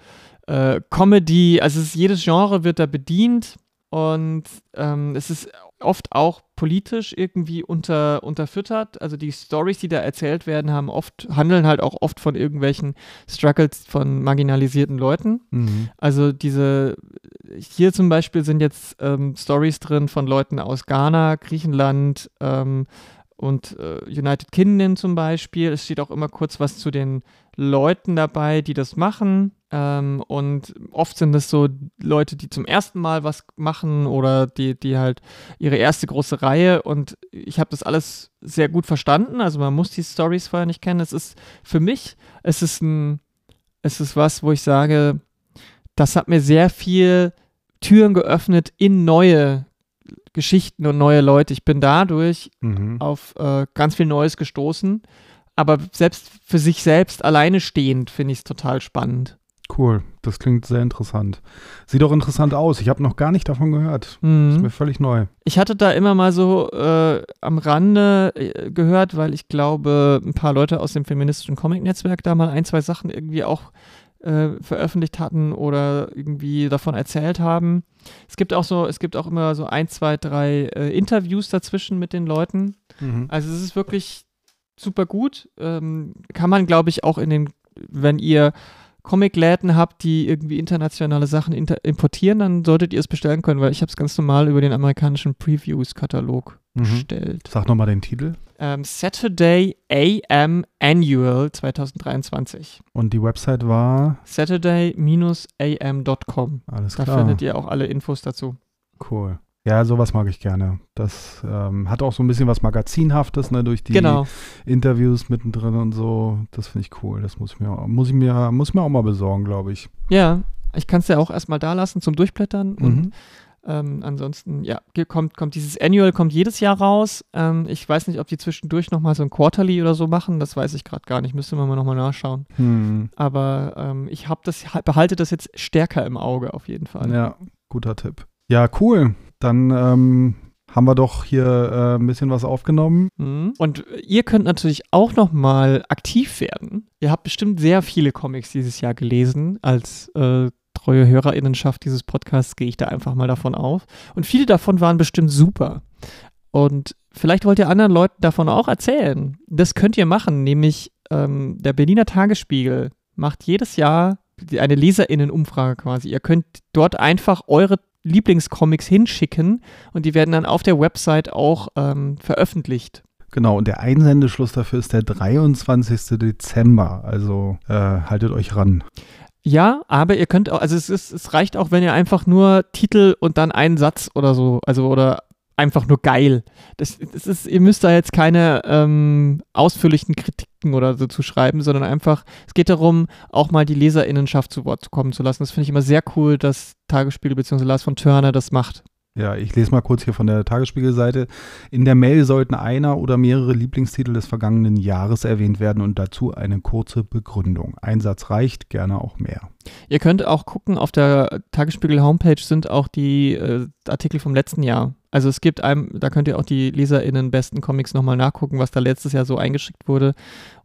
äh, Comedy. Also es ist, jedes Genre wird da bedient und ähm, es ist oft auch politisch irgendwie unter, unterfüttert. Also die Stories, die da erzählt werden, haben oft, handeln halt auch oft von irgendwelchen Struggles von marginalisierten Leuten. Mhm. Also diese, hier zum Beispiel sind jetzt ähm, Stories drin von Leuten aus Ghana, Griechenland ähm, und äh, United Kingdom zum Beispiel. Es steht auch immer kurz was zu den Leuten dabei, die das machen. Ähm, und oft sind es so Leute, die zum ersten Mal was machen oder die, die halt ihre erste große Reihe. Und ich habe das alles sehr gut verstanden. Also man muss die Stories vorher nicht kennen. Es ist für mich, es ist ein, es ist was, wo ich sage, das hat mir sehr viel Türen geöffnet in neue Geschichten und neue Leute. Ich bin dadurch Mhm. auf äh, ganz viel Neues gestoßen. Aber selbst für sich selbst alleine stehend finde ich es total spannend. Cool, das klingt sehr interessant. Sieht auch interessant aus. Ich habe noch gar nicht davon gehört. Ist Mhm. mir völlig neu. Ich hatte da immer mal so äh, am Rande äh, gehört, weil ich glaube, ein paar Leute aus dem feministischen Comic-Netzwerk da mal ein, zwei Sachen irgendwie auch äh, veröffentlicht hatten oder irgendwie davon erzählt haben. Es gibt auch so, es gibt auch immer so ein, zwei, drei äh, Interviews dazwischen mit den Leuten. Mhm. Also es ist wirklich super gut. Ähm, kann man, glaube ich, auch in den, wenn ihr Comicläden habt, die irgendwie internationale Sachen importieren, dann solltet ihr es bestellen können, weil ich habe es ganz normal über den amerikanischen Previews-Katalog mhm. bestellt. Sag nochmal den Titel. Ähm, Saturday AM Annual 2023. Und die Website war? Saturday-am.com. Alles klar. Da findet ihr auch alle Infos dazu. Cool. Ja, sowas mag ich gerne. Das ähm, hat auch so ein bisschen was Magazinhaftes, ne, durch die genau. Interviews mittendrin und so. Das finde ich cool. Das muss ich mir, muss ich mir, muss mir auch mal besorgen, glaube ich. Ja, ich kann es ja auch erstmal da lassen zum Durchblättern mhm. und ähm, ansonsten, ja, kommt, kommt dieses Annual kommt jedes Jahr raus. Ähm, ich weiß nicht, ob die zwischendurch nochmal so ein Quarterly oder so machen. Das weiß ich gerade gar nicht. Müsste man mal nochmal nachschauen. Hm. Aber ähm, ich habe das, behalte das jetzt stärker im Auge auf jeden Fall. Ja, guter Tipp. Ja, cool. Dann ähm, haben wir doch hier äh, ein bisschen was aufgenommen. Mhm. Und ihr könnt natürlich auch noch mal aktiv werden. Ihr habt bestimmt sehr viele Comics dieses Jahr gelesen. Als äh, treue Hörerinnenschaft dieses Podcasts gehe ich da einfach mal davon auf. Und viele davon waren bestimmt super. Und vielleicht wollt ihr anderen Leuten davon auch erzählen. Das könnt ihr machen, nämlich ähm, der Berliner Tagesspiegel macht jedes Jahr eine Leserinnenumfrage quasi. Ihr könnt dort einfach eure Lieblingscomics hinschicken und die werden dann auf der Website auch ähm, veröffentlicht. Genau, und der Einsendeschluss dafür ist der 23. Dezember. Also äh, haltet euch ran. Ja, aber ihr könnt auch, also es, ist, es reicht auch, wenn ihr einfach nur Titel und dann einen Satz oder so, also oder einfach nur geil. Das, das ist, ihr müsst da jetzt keine ähm, ausführlichen Kritiken oder so zu schreiben, sondern einfach, es geht darum, auch mal die LeserInnenschaft zu Wort kommen zu lassen. Das finde ich immer sehr cool, dass Tagesspiegel bzw. Lars von Turner das macht. Ja, ich lese mal kurz hier von der Tagesspiegelseite. In der Mail sollten einer oder mehrere Lieblingstitel des vergangenen Jahres erwähnt werden und dazu eine kurze Begründung. Ein Satz reicht, gerne auch mehr. Ihr könnt auch gucken, auf der Tagesspiegel Homepage sind auch die äh, Artikel vom letzten Jahr. Also es gibt einem, da könnt ihr auch die LeserInnen besten Comics nochmal nachgucken, was da letztes Jahr so eingeschickt wurde.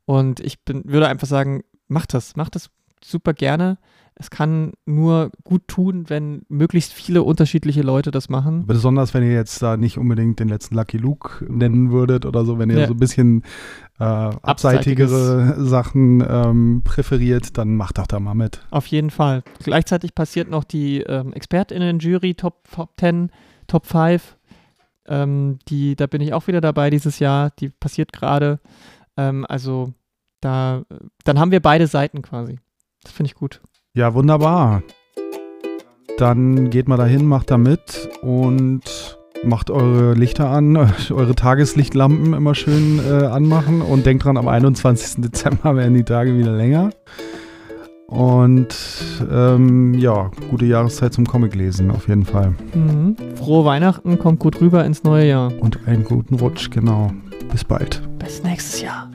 Und ich bin, würde einfach sagen, macht das, macht das super gerne es kann nur gut tun, wenn möglichst viele unterschiedliche Leute das machen. Besonders wenn ihr jetzt da nicht unbedingt den letzten Lucky Luke nennen würdet oder so, wenn ihr ja. so ein bisschen äh, abseitigere Sachen ähm, präferiert, dann macht doch da mal mit. Auf jeden Fall. Gleichzeitig passiert noch die ähm, ExpertInnen-Jury Top, Top 10, Top 5. Ähm, die, da bin ich auch wieder dabei dieses Jahr. Die passiert gerade. Ähm, also da, dann haben wir beide Seiten quasi. Das finde ich gut. Ja, wunderbar. Dann geht mal dahin, macht da mit und macht eure Lichter an, eure Tageslichtlampen immer schön äh, anmachen und denkt dran, am 21. Dezember werden die Tage wieder länger. Und ähm, ja, gute Jahreszeit zum Comic lesen, auf jeden Fall. Mhm. Frohe Weihnachten, kommt gut rüber ins neue Jahr. Und einen guten Rutsch, genau. Bis bald. Bis nächstes Jahr.